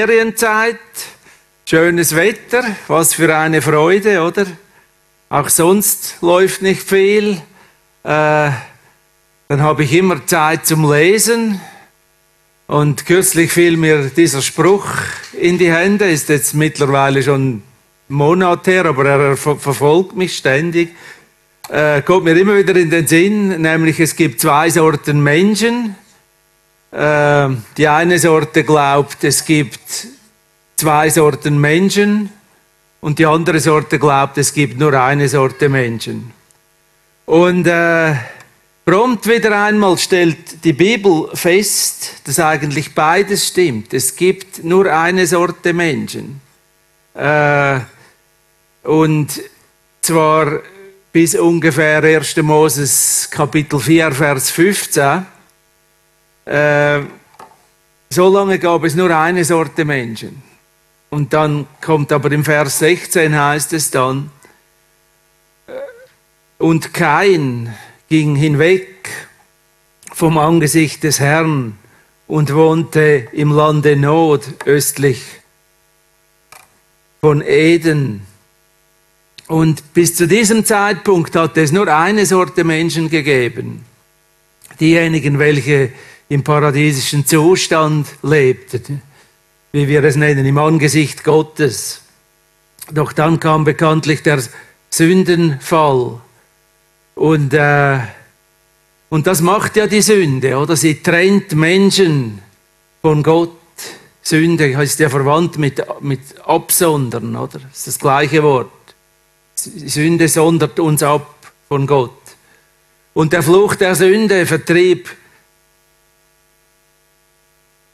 Ferienzeit, schönes Wetter, was für eine Freude, oder? Auch sonst läuft nicht viel. Äh, dann habe ich immer Zeit zum Lesen. Und kürzlich fiel mir dieser Spruch in die Hände, ist jetzt mittlerweile schon Monat her, aber er ver verfolgt mich ständig. Äh, kommt mir immer wieder in den Sinn, nämlich es gibt zwei Sorten Menschen. Äh, die eine Sorte glaubt, es gibt zwei Sorten Menschen und die andere Sorte glaubt, es gibt nur eine Sorte Menschen. Und äh, Prompt wieder einmal stellt die Bibel fest, dass eigentlich beides stimmt. Es gibt nur eine Sorte Menschen. Äh, und zwar bis ungefähr 1. Moses Kapitel 4, Vers 15. Äh, so lange gab es nur eine Sorte Menschen. Und dann kommt aber im Vers 16 heißt es dann, äh, und kein ging hinweg vom Angesicht des Herrn und wohnte im Lande Not östlich von Eden. Und bis zu diesem Zeitpunkt hat es nur eine Sorte Menschen gegeben. Diejenigen, welche im paradiesischen Zustand lebten, wie wir es nennen, im Angesicht Gottes. Doch dann kam bekanntlich der Sündenfall. Und, äh, und das macht ja die Sünde, oder? Sie trennt Menschen von Gott. Sünde ist ja verwandt mit, mit absondern, oder? Das ist das gleiche Wort. Sünde sondert uns ab von Gott. Und der Fluch der Sünde vertrieb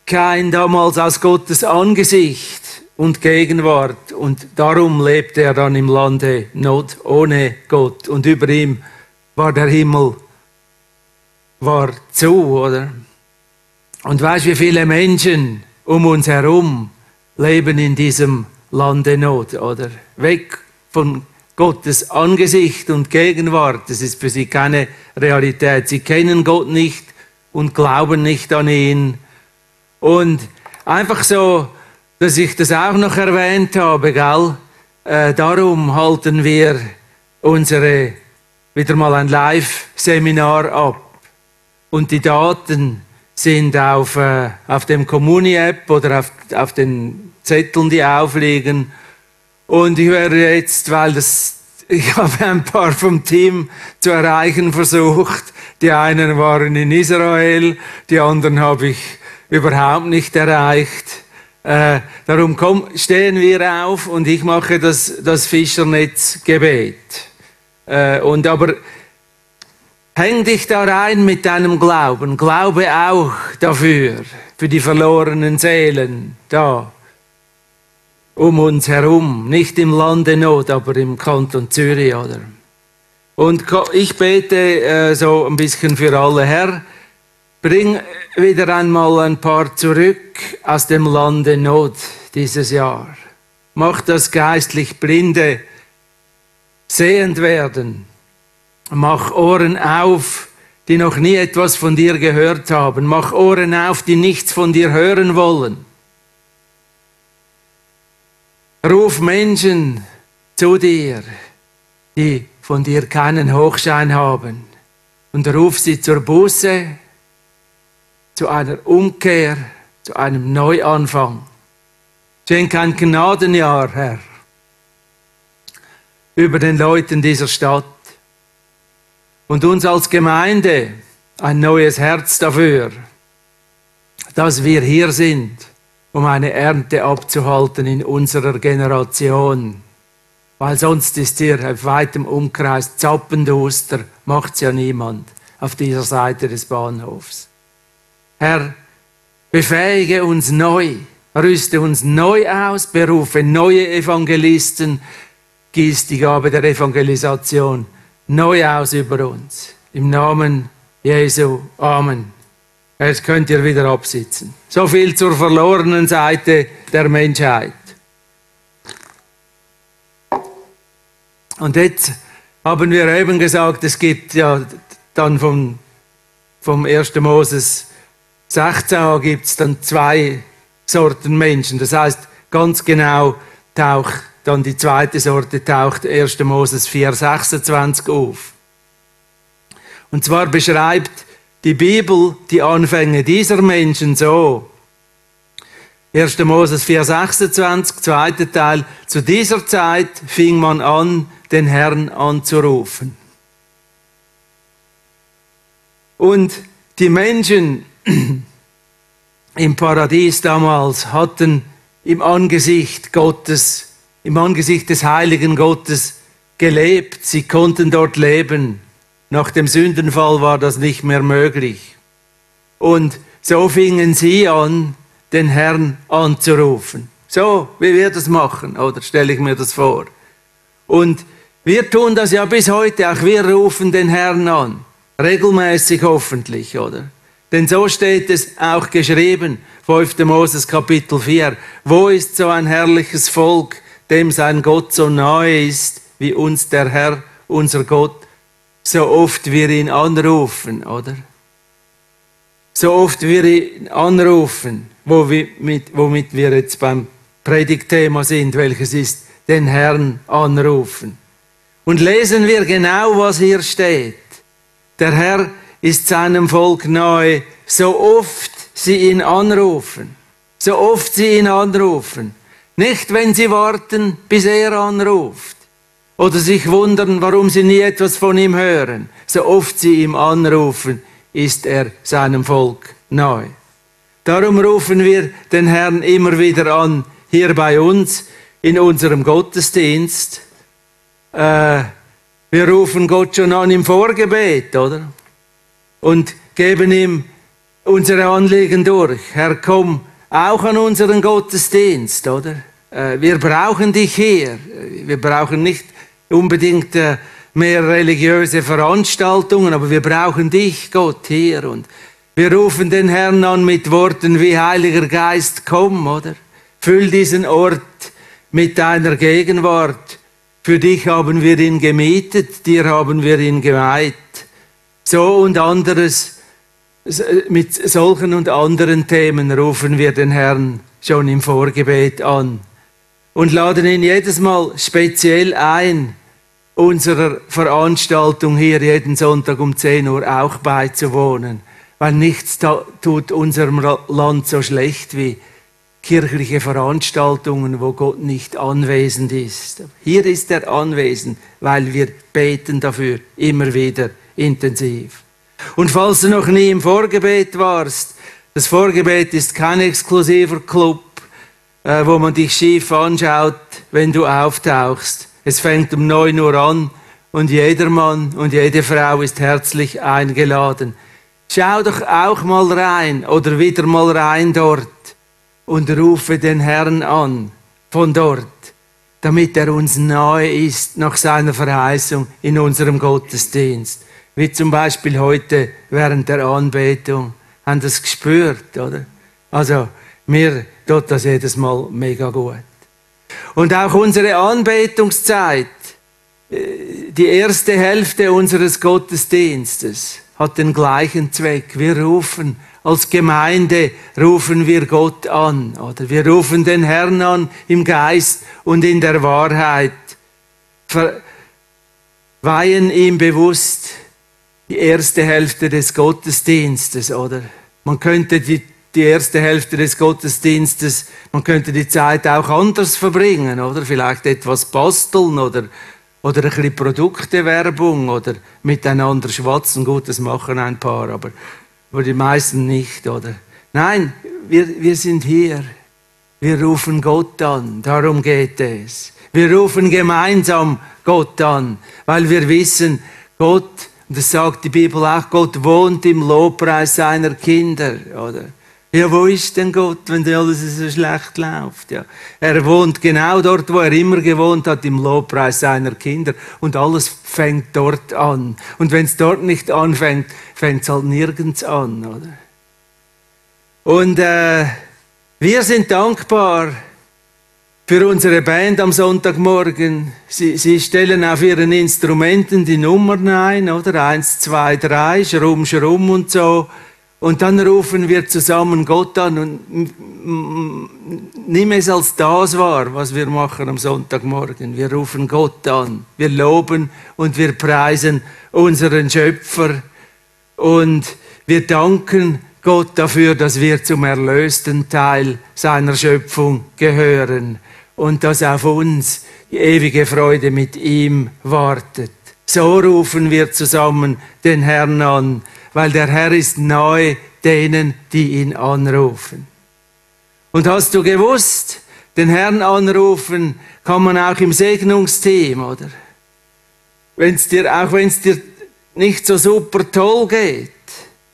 kein damals aus Gottes Angesicht und Gegenwart. Und darum lebte er dann im Lande Not ohne Gott. Und über ihm war der Himmel war zu, oder? Und weißt du, wie viele Menschen um uns herum leben in diesem Lande Not, oder? Weg von Gottes Angesicht und Gegenwart. Das ist für sie keine Realität. Sie kennen Gott nicht und glauben nicht an ihn. Und einfach so, dass ich das auch noch erwähnt habe, gell? Äh, darum halten wir unsere wieder mal ein Live-Seminar ab. Und die Daten sind auf, äh, auf dem Comuni-App oder auf, auf den Zetteln, die aufliegen. Und ich werde jetzt, weil das, ich habe ein paar vom Team zu erreichen versucht. Die einen waren in Israel, die anderen habe ich überhaupt nicht erreicht. Äh, darum komm, stehen wir auf und ich mache das, das Fischernetz-Gebet. Äh, und aber häng dich da rein mit deinem Glauben. Glaube auch dafür, für die verlorenen Seelen da um uns herum. Nicht im Lande Not, aber im Kanton Zürich, oder? Und ich bete äh, so ein bisschen für alle. Herr, bring wieder einmal ein paar zurück aus dem Lande Not dieses Jahr. Mach das geistlich Blinde sehend werden. Mach Ohren auf, die noch nie etwas von dir gehört haben. Mach Ohren auf, die nichts von dir hören wollen. Ruf Menschen zu dir, die von dir keinen Hochschein haben. Und ruf sie zur Buße, zu einer Umkehr, zu einem Neuanfang. Schenk ein Gnadenjahr, Herr über den Leuten dieser Stadt. Und uns als Gemeinde ein neues Herz dafür, dass wir hier sind, um eine Ernte abzuhalten in unserer Generation. Weil sonst ist hier auf weitem Umkreis Zappenduster, macht's ja niemand auf dieser Seite des Bahnhofs. Herr, befähige uns neu, rüste uns neu aus, berufe neue Evangelisten, gießt die Gabe der Evangelisation neu aus über uns. Im Namen Jesu. Amen. Jetzt könnt ihr wieder absitzen. So viel zur verlorenen Seite der Menschheit. Und jetzt haben wir eben gesagt, es gibt ja dann vom, vom 1. Moses 16 gibt es dann zwei Sorten Menschen. Das heißt, ganz genau taucht dann die zweite Sorte taucht 1. Moses 4,26 auf. Und zwar beschreibt die Bibel die Anfänge dieser Menschen so. 1. Moses 4,26, zweiter Teil. Zu dieser Zeit fing man an, den Herrn anzurufen. Und die Menschen im Paradies damals hatten im Angesicht Gottes, im Angesicht des heiligen Gottes gelebt. Sie konnten dort leben. Nach dem Sündenfall war das nicht mehr möglich. Und so fingen sie an, den Herrn anzurufen. So, wie wir das machen, oder stelle ich mir das vor. Und wir tun das ja bis heute, auch wir rufen den Herrn an. Regelmäßig hoffentlich, oder? Denn so steht es auch geschrieben, 5. Moses Kapitel 4. Wo ist so ein herrliches Volk, dem sein Gott so nahe ist, wie uns der Herr, unser Gott, so oft wir ihn anrufen, oder? So oft wir ihn anrufen, womit, wir jetzt beim Predigtthema sind, welches ist den Herrn anrufen. Und lesen wir genau, was hier steht. Der Herr ist seinem Volk nahe, so oft sie ihn anrufen. So oft sie ihn anrufen. Nicht, wenn sie warten, bis er anruft. Oder sich wundern, warum sie nie etwas von ihm hören. So oft sie ihm anrufen, ist er seinem Volk nahe. Darum rufen wir den Herrn immer wieder an, hier bei uns, in unserem Gottesdienst. Äh, wir rufen Gott schon an im Vorgebet, oder? Und geben ihm unsere Anliegen durch. Herr, komm auch an unseren Gottesdienst, oder? Äh, wir brauchen dich hier. Wir brauchen nicht unbedingt äh, mehr religiöse Veranstaltungen, aber wir brauchen dich, Gott, hier. Und wir rufen den Herrn an mit Worten wie Heiliger Geist, komm, oder? Füll diesen Ort mit deiner Gegenwart. Für dich haben wir ihn gemietet, dir haben wir ihn geweiht. So und anderes, mit solchen und anderen Themen rufen wir den Herrn schon im Vorgebet an und laden ihn jedes Mal speziell ein, unserer Veranstaltung hier jeden Sonntag um 10 Uhr auch beizuwohnen, weil nichts tut unserem Land so schlecht wie kirchliche Veranstaltungen, wo Gott nicht anwesend ist. Hier ist er anwesend, weil wir beten dafür immer wieder intensiv. Und falls du noch nie im Vorgebet warst, das Vorgebet ist kein exklusiver Club, äh, wo man dich schief anschaut, wenn du auftauchst. Es fängt um 9 Uhr an und jeder Mann und jede Frau ist herzlich eingeladen. Schau doch auch mal rein oder wieder mal rein dort und rufe den Herrn an von dort, damit er uns nahe ist nach seiner Verheißung in unserem Gottesdienst. Wie zum Beispiel heute während der Anbetung. Haben das gespürt, oder? Also, mir tut das jedes Mal mega gut. Und auch unsere Anbetungszeit, äh, die erste Hälfte unseres Gottesdienstes, hat den gleichen Zweck. Wir rufen als Gemeinde rufen wir Gott an oder wir rufen den Herrn an im Geist und in der Wahrheit. Weihen ihm bewusst die erste Hälfte des Gottesdienstes oder man könnte die, die erste Hälfte des Gottesdienstes, man könnte die Zeit auch anders verbringen oder vielleicht etwas basteln oder oder ein bisschen Produktewerbung oder miteinander schwatzen. Gut, das machen ein paar, aber aber die meisten nicht, oder? Nein, wir, wir sind hier. Wir rufen Gott an, darum geht es. Wir rufen gemeinsam Gott an, weil wir wissen, Gott, und das sagt die Bibel auch, Gott wohnt im Lobpreis seiner Kinder, oder? Ja, wo ist denn Gott, wenn alles so schlecht läuft? Ja. Er wohnt genau dort, wo er immer gewohnt hat, im Lobpreis seiner Kinder. Und alles fängt dort an. Und wenn es dort nicht anfängt, fängt es halt nirgends an, oder? Und äh, wir sind dankbar für unsere Band am Sonntagmorgen. Sie, sie stellen auf ihren Instrumenten die Nummern ein, oder? Eins, zwei, drei, Schrumm, Schrumm und so. Und dann rufen wir zusammen Gott an und nimm es als das wahr, was wir machen am Sonntagmorgen. Wir rufen Gott an, wir loben und wir preisen unseren Schöpfer und wir danken Gott dafür, dass wir zum erlösten Teil seiner Schöpfung gehören und dass auf uns die ewige Freude mit ihm wartet. So rufen wir zusammen den Herrn an, weil der Herr ist nahe denen, die ihn anrufen. Und hast du gewusst, den Herrn anrufen kann man auch im Segnungsteam, oder? Wenn's dir, auch wenn es dir nicht so super toll geht,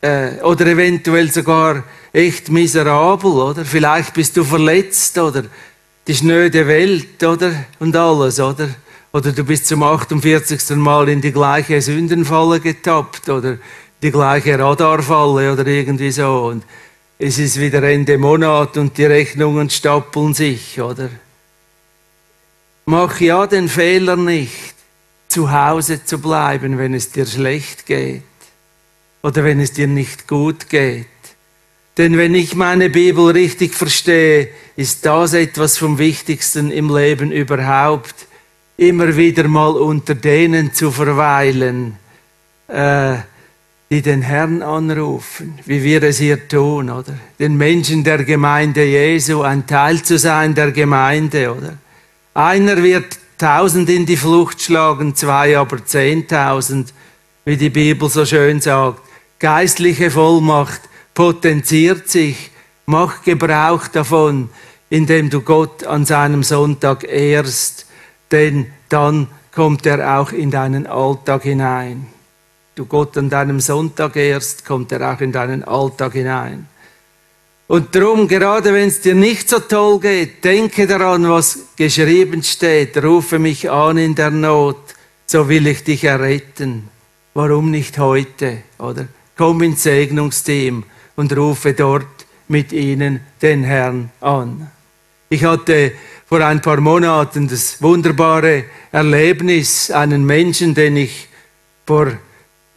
äh, oder eventuell sogar echt miserabel, oder? Vielleicht bist du verletzt, oder die schnöde Welt, oder? Und alles, oder? Oder du bist zum 48. Mal in die gleiche Sündenfalle getappt, oder die gleiche Radarfalle, oder irgendwie so. Und es ist wieder Ende Monat und die Rechnungen stapeln sich, oder? Mach ja den Fehler nicht, zu Hause zu bleiben, wenn es dir schlecht geht oder wenn es dir nicht gut geht. Denn wenn ich meine Bibel richtig verstehe, ist das etwas vom Wichtigsten im Leben überhaupt, immer wieder mal unter denen zu verweilen, äh, die den Herrn anrufen, wie wir es hier tun, oder? Den Menschen der Gemeinde Jesu, ein Teil zu sein der Gemeinde, oder? Einer wird tausend in die Flucht schlagen, zwei aber zehntausend, wie die Bibel so schön sagt. Geistliche Vollmacht potenziert sich, mach Gebrauch davon, indem du Gott an seinem Sonntag ehrst, denn dann kommt er auch in deinen Alltag hinein. Du Gott an deinem Sonntag ehrst, kommt er auch in deinen Alltag hinein. Und darum, gerade wenn es dir nicht so toll geht, denke daran, was geschrieben steht. Rufe mich an in der Not, so will ich dich erretten. Warum nicht heute, oder? Komm ins Segnungsteam und rufe dort mit ihnen den Herrn an. Ich hatte vor ein paar Monaten das wunderbare Erlebnis, einen Menschen, den ich vor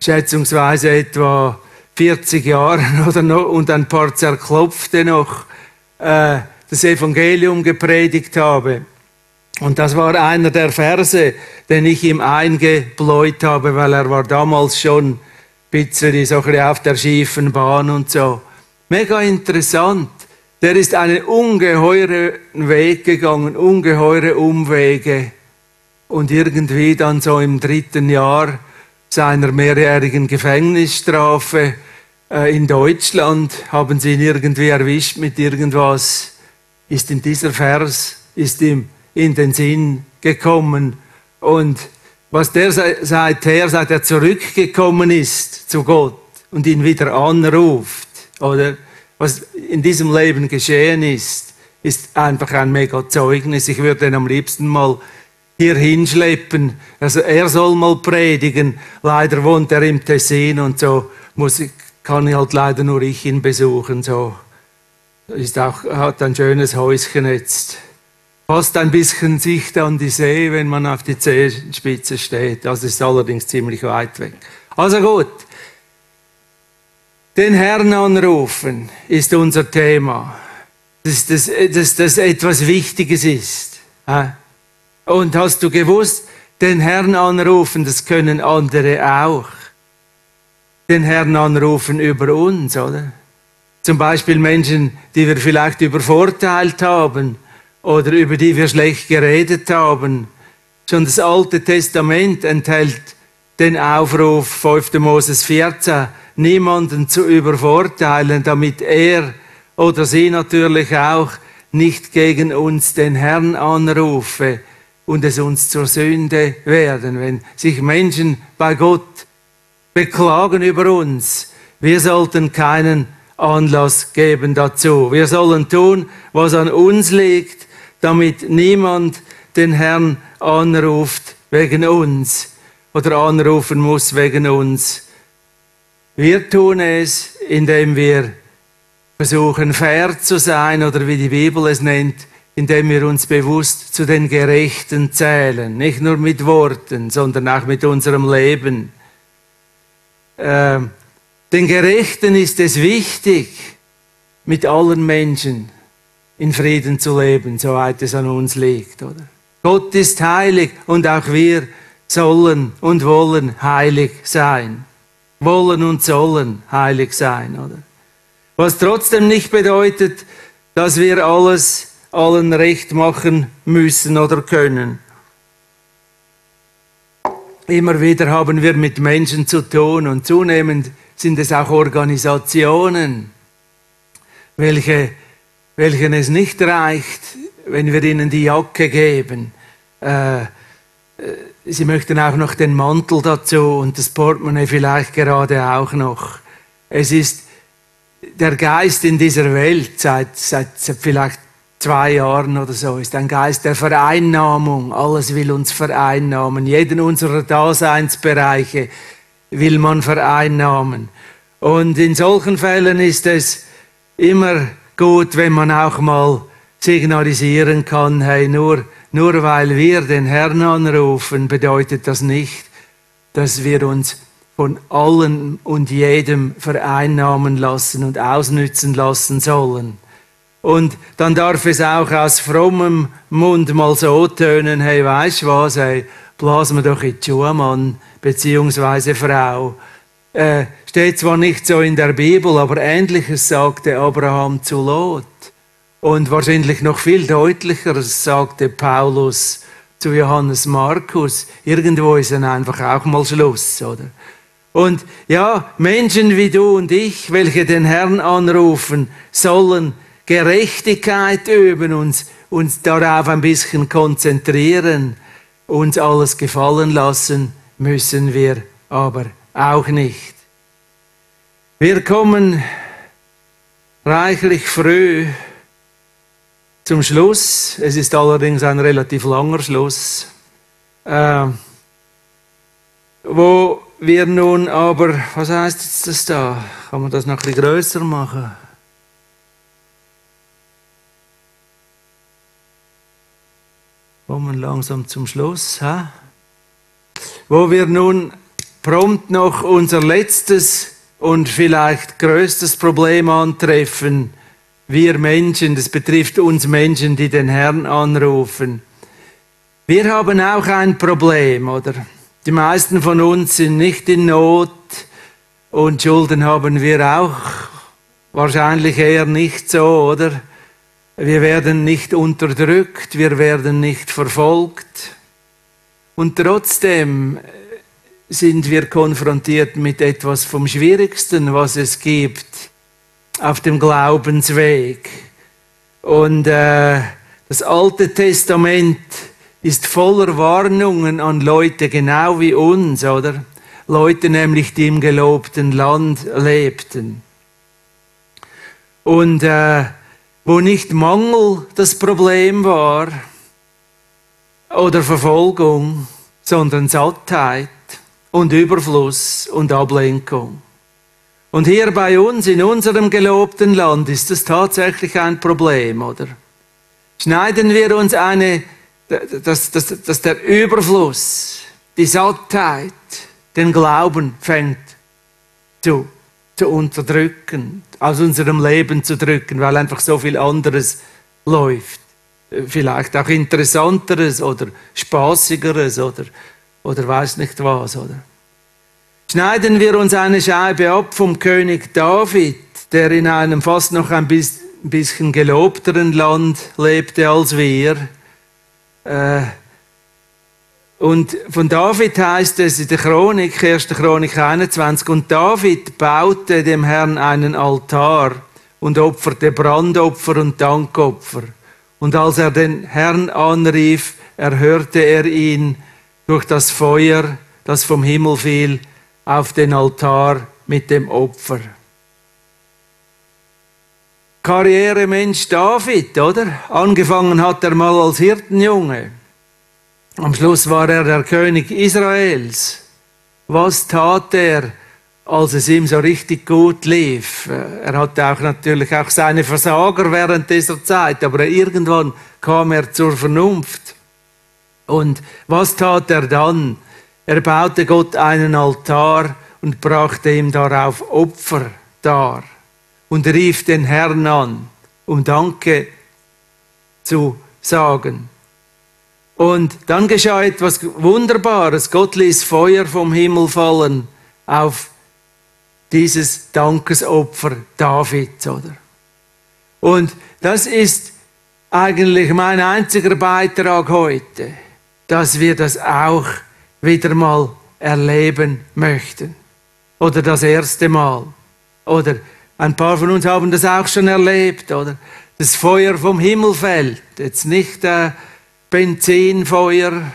schätzungsweise etwa 40 Jahren oder noch, und ein paar zerklopfte noch äh, das Evangelium gepredigt habe. Und das war einer der Verse, den ich ihm eingebläut habe, weil er war damals schon bisschen so ein auf der schiefen Bahn und so. Mega interessant. Der ist einen ungeheuren Weg gegangen, ungeheure Umwege. Und irgendwie dann so im dritten Jahr seiner mehrjährigen Gefängnisstrafe äh, in Deutschland haben sie ihn irgendwie erwischt mit irgendwas. Ist in dieser Vers, ist ihm in den Sinn gekommen. Und was der seither, seit er zurückgekommen ist zu Gott und ihn wieder anruft, oder was in diesem Leben geschehen ist, ist einfach ein mega Zeugnis. Ich würde ihn am liebsten mal hier hinschleppen. Also er soll mal predigen. Leider wohnt er im Tessin und so muss ich, kann halt leider nur ich ihn besuchen. So ist auch, hat ein schönes Häuschen jetzt. Fast ein bisschen Sicht an die See, wenn man auf die Zehenspitze steht. Das ist allerdings ziemlich weit weg. Also gut. Den Herrn anrufen ist unser Thema. Dass das, das, das etwas Wichtiges ist. Und hast du gewusst, den Herrn anrufen, das können andere auch. Den Herrn anrufen über uns, oder? Zum Beispiel Menschen, die wir vielleicht übervorteilt haben oder über die wir schlecht geredet haben. Schon das Alte Testament enthält den Aufruf 5. Moses 14, niemanden zu übervorteilen, damit er oder sie natürlich auch nicht gegen uns den Herrn anrufe und es uns zur Sünde werden, wenn sich Menschen bei Gott beklagen über uns. Wir sollten keinen Anlass geben dazu. Wir sollen tun, was an uns liegt, damit niemand den Herrn anruft wegen uns oder anrufen muss wegen uns. Wir tun es, indem wir versuchen, fair zu sein oder wie die Bibel es nennt, indem wir uns bewusst zu den Gerechten zählen, nicht nur mit Worten, sondern auch mit unserem Leben. Äh, Den Gerechten ist es wichtig, mit allen Menschen in Frieden zu leben, soweit es an uns liegt, oder? Gott ist heilig und auch wir sollen und wollen heilig sein. Wollen und sollen heilig sein, oder? Was trotzdem nicht bedeutet, dass wir alles allen recht machen müssen oder können. Immer wieder haben wir mit Menschen zu tun und zunehmend sind es auch Organisationen, welche, welchen es nicht reicht, wenn wir ihnen die Jacke geben. Äh, äh, sie möchten auch noch den Mantel dazu und das Portemonnaie vielleicht gerade auch noch. Es ist der Geist in dieser Welt seit, seit, seit vielleicht zwei Jahren oder so, ist ein Geist der Vereinnahmung. Alles will uns vereinnahmen. Jeden unserer Daseinsbereiche will man vereinnahmen. Und in solchen Fällen ist es immer gut, wenn man auch mal signalisieren kann, hey, nur, nur weil wir den Herrn anrufen, bedeutet das nicht, dass wir uns von allen und jedem vereinnahmen lassen und ausnützen lassen sollen. Und dann darf es auch aus frommem Mund mal so tönen, hey, weißt was, hey, blasen wir doch in die Schuhe, Mann, beziehungsweise Frau. Äh, steht zwar nicht so in der Bibel, aber Ähnliches sagte Abraham zu Lot. Und wahrscheinlich noch viel deutlicher sagte Paulus zu Johannes Markus. Irgendwo ist dann einfach auch mal Schluss, oder? Und ja, Menschen wie du und ich, welche den Herrn anrufen, sollen Gerechtigkeit üben, uns, uns darauf ein bisschen konzentrieren, uns alles gefallen lassen, müssen wir aber auch nicht. Wir kommen reichlich früh zum Schluss. Es ist allerdings ein relativ langer Schluss, äh, wo wir nun aber, was heißt jetzt das da? Kann man das noch ein bisschen größer machen? Kommen langsam zum Schluss, ha? wo wir nun prompt noch unser letztes und vielleicht größtes Problem antreffen. Wir Menschen, das betrifft uns Menschen, die den Herrn anrufen. Wir haben auch ein Problem, oder? Die meisten von uns sind nicht in Not und Schulden haben wir auch wahrscheinlich eher nicht so, oder? Wir werden nicht unterdrückt, wir werden nicht verfolgt. Und trotzdem sind wir konfrontiert mit etwas vom Schwierigsten, was es gibt auf dem Glaubensweg. Und äh, das Alte Testament ist voller Warnungen an Leute genau wie uns, oder? Leute nämlich, die im gelobten Land lebten. Und äh, wo nicht Mangel das Problem war oder Verfolgung, sondern Sattheit und Überfluss und Ablenkung. Und hier bei uns in unserem gelobten Land ist das tatsächlich ein Problem, oder? Schneiden wir uns eine, dass, dass, dass der Überfluss, die Sattheit, den Glauben fängt zu zu unterdrücken, aus unserem Leben zu drücken, weil einfach so viel anderes läuft. Vielleicht auch interessanteres oder spaßigeres oder, oder weiß nicht was, oder? Schneiden wir uns eine Scheibe ab vom König David, der in einem fast noch ein bisschen gelobteren Land lebte als wir. Äh, und von David heißt es in der Chronik, 1. Chronik 21, und David baute dem Herrn einen Altar und opferte Brandopfer und Dankopfer. Und als er den Herrn anrief, erhörte er ihn durch das Feuer, das vom Himmel fiel, auf den Altar mit dem Opfer. Karrieremensch David, oder? Angefangen hat er mal als Hirtenjunge. Am Schluss war er der König Israels. Was tat er, als es ihm so richtig gut lief? Er hatte auch natürlich auch seine Versager während dieser Zeit, aber irgendwann kam er zur Vernunft. Und was tat er dann? Er baute Gott einen Altar und brachte ihm darauf Opfer dar und rief den Herrn an, um Danke zu sagen. Und dann geschah etwas Wunderbares. Gott ließ Feuer vom Himmel fallen auf dieses Dankesopfer Davids, oder? Und das ist eigentlich mein einziger Beitrag heute, dass wir das auch wieder mal erleben möchten. Oder das erste Mal. Oder ein paar von uns haben das auch schon erlebt, oder? Das Feuer vom Himmel fällt. Jetzt nicht äh, Benzinfeuer,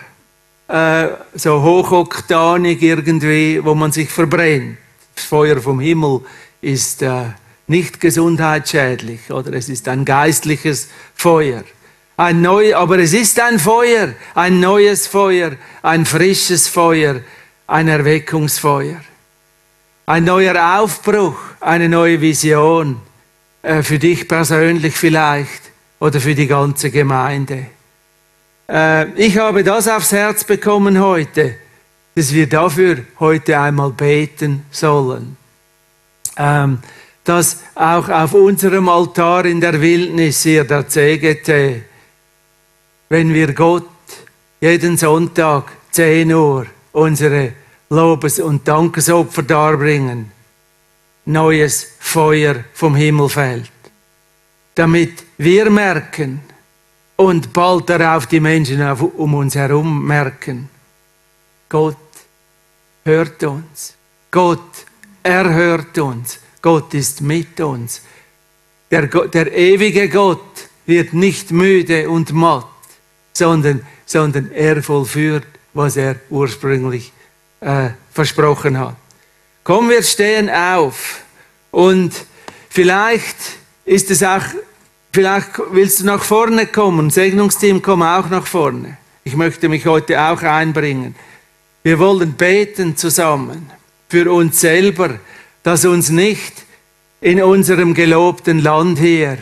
äh, so hochoktanig irgendwie, wo man sich verbrennt. Das Feuer vom Himmel ist äh, nicht gesundheitsschädlich, oder? Es ist ein geistliches Feuer. Ein neu, aber es ist ein Feuer, ein neues Feuer, ein frisches Feuer, ein Erweckungsfeuer. Ein neuer Aufbruch, eine neue Vision, äh, für dich persönlich vielleicht oder für die ganze Gemeinde. Äh, ich habe das aufs Herz bekommen heute, dass wir dafür heute einmal beten sollen. Ähm, dass auch auf unserem Altar in der Wildnis hier der CGT, wenn wir Gott jeden Sonntag 10 Uhr unsere Lobes- und Dankesopfer darbringen, neues Feuer vom Himmel fällt. Damit wir merken und bald darauf die Menschen um uns herum merken, Gott hört uns. Gott erhört uns. Gott ist mit uns. Der, der ewige Gott wird nicht müde und matt, sondern, sondern er vollführt, was er ursprünglich äh, versprochen hat. Komm, wir stehen auf und vielleicht ist es auch, vielleicht willst du nach vorne kommen, Segnungsteam, komm auch nach vorne. Ich möchte mich heute auch einbringen. Wir wollen beten zusammen für uns selber, dass uns nicht in unserem gelobten Land hier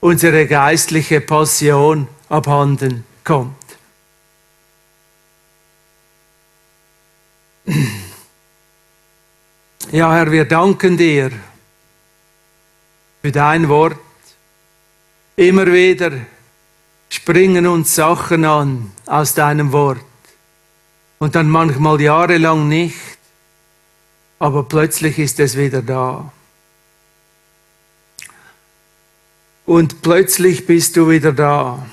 unsere geistliche Passion abhanden kommt. Ja, Herr, wir danken dir für dein Wort. Immer wieder springen uns Sachen an aus deinem Wort. Und dann manchmal jahrelang nicht, aber plötzlich ist es wieder da. Und plötzlich bist du wieder da.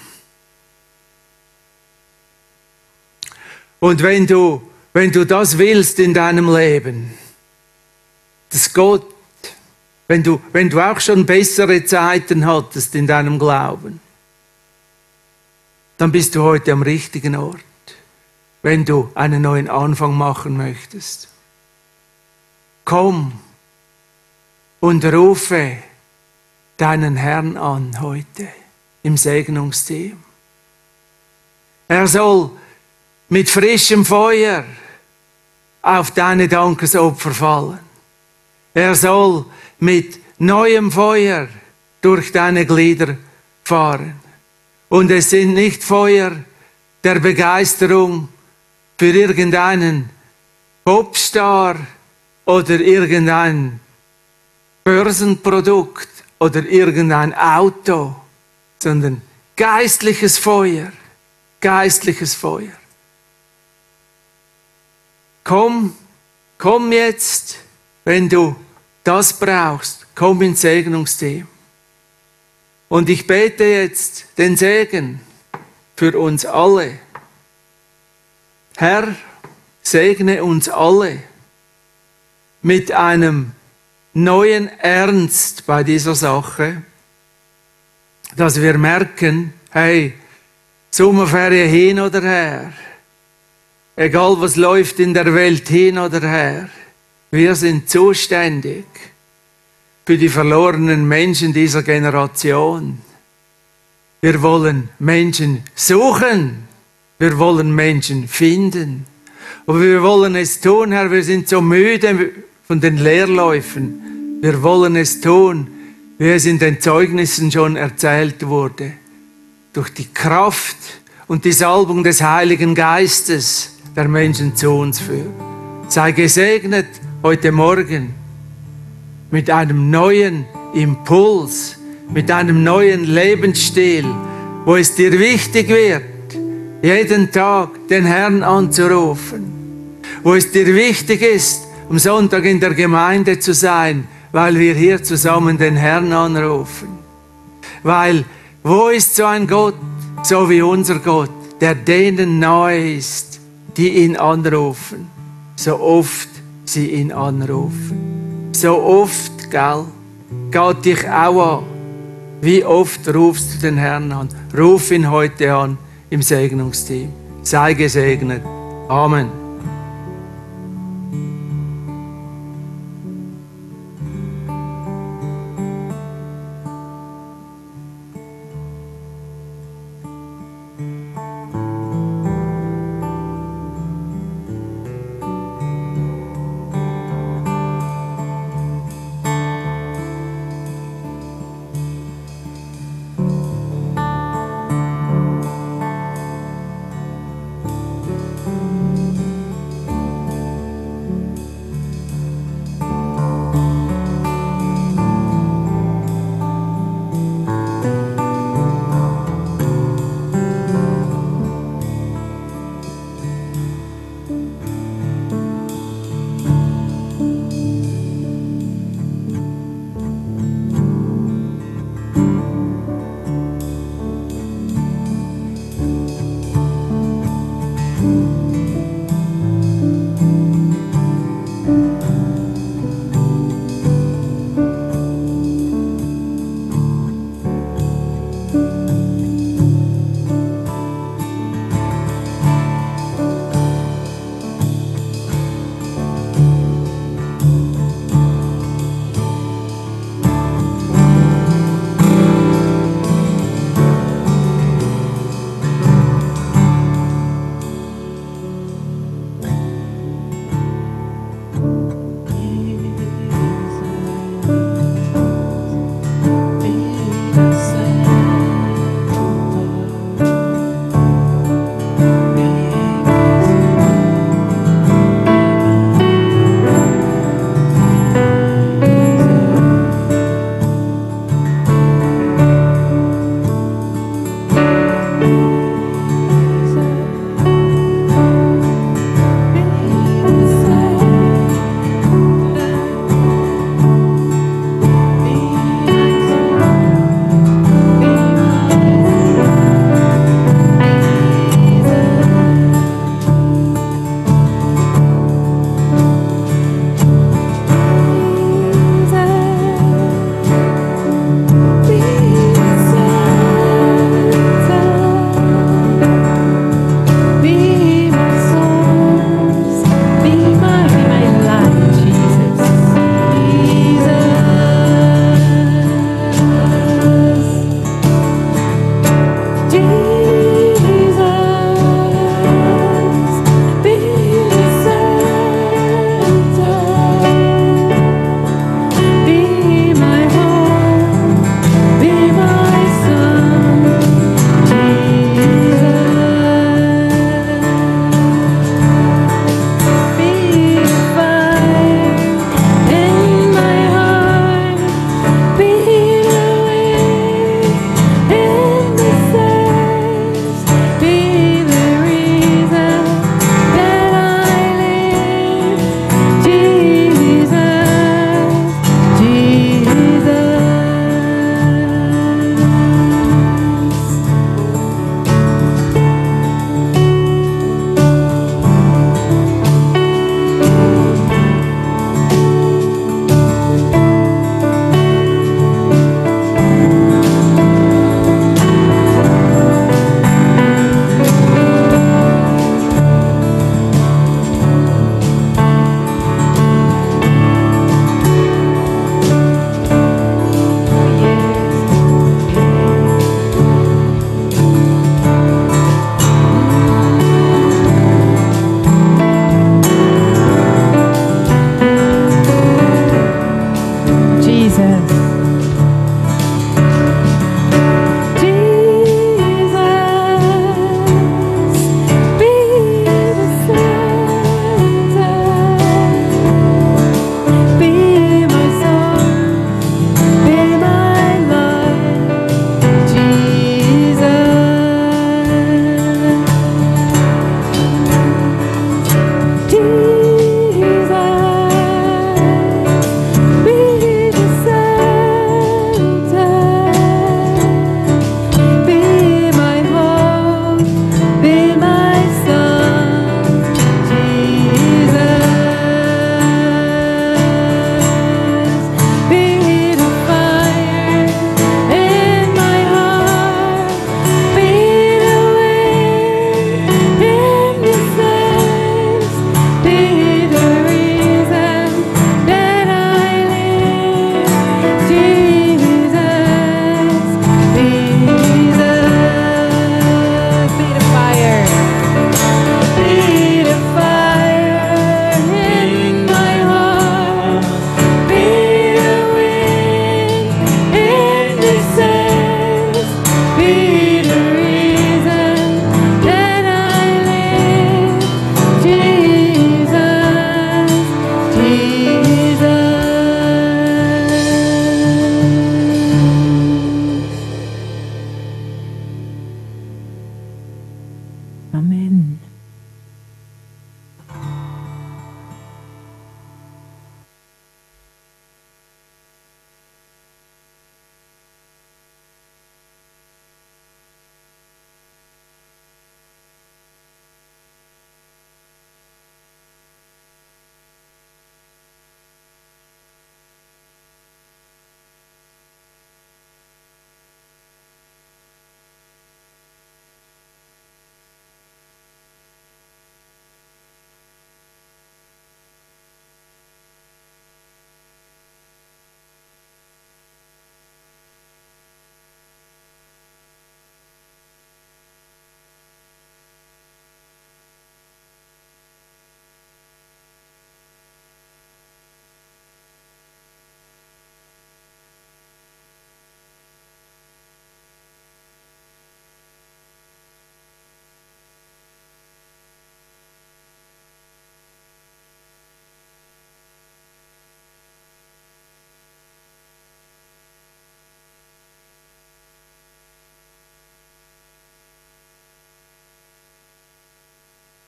Und wenn du, wenn du das willst in deinem Leben, dass Gott, wenn du, wenn du auch schon bessere Zeiten hattest in deinem Glauben, dann bist du heute am richtigen Ort, wenn du einen neuen Anfang machen möchtest. Komm und rufe deinen Herrn an heute im Segnungsteam. Er soll mit frischem Feuer auf deine Dankesopfer fallen. Er soll mit neuem Feuer durch deine Glieder fahren. Und es sind nicht Feuer der Begeisterung für irgendeinen Popstar oder irgendein Börsenprodukt oder irgendein Auto, sondern geistliches Feuer, geistliches Feuer. Komm, komm jetzt wenn du das brauchst, komm ins Segnungsteam. Und ich bete jetzt den Segen für uns alle. Herr, segne uns alle mit einem neuen Ernst bei dieser Sache, dass wir merken, hey, Sommerferien hin oder her, egal was läuft in der Welt hin oder her, wir sind zuständig für die verlorenen Menschen dieser Generation. Wir wollen Menschen suchen. Wir wollen Menschen finden. Aber wir wollen es tun, Herr. Wir sind so müde von den Leerläufen. Wir wollen es tun, wie es in den Zeugnissen schon erzählt wurde. Durch die Kraft und die Salbung des Heiligen Geistes der Menschen zu uns führen. Sei gesegnet heute Morgen mit einem neuen Impuls, mit einem neuen Lebensstil, wo es dir wichtig wird, jeden Tag den Herrn anzurufen, wo es dir wichtig ist, am Sonntag in der Gemeinde zu sein, weil wir hier zusammen den Herrn anrufen. Weil, wo ist so ein Gott, so wie unser Gott, der denen nahe ist, die ihn anrufen, so oft sie ihn anrufen. So oft, gell, geht dich auch an. Wie oft rufst du den Herrn an? Ruf ihn heute an im Segnungsteam. Sei gesegnet. Amen.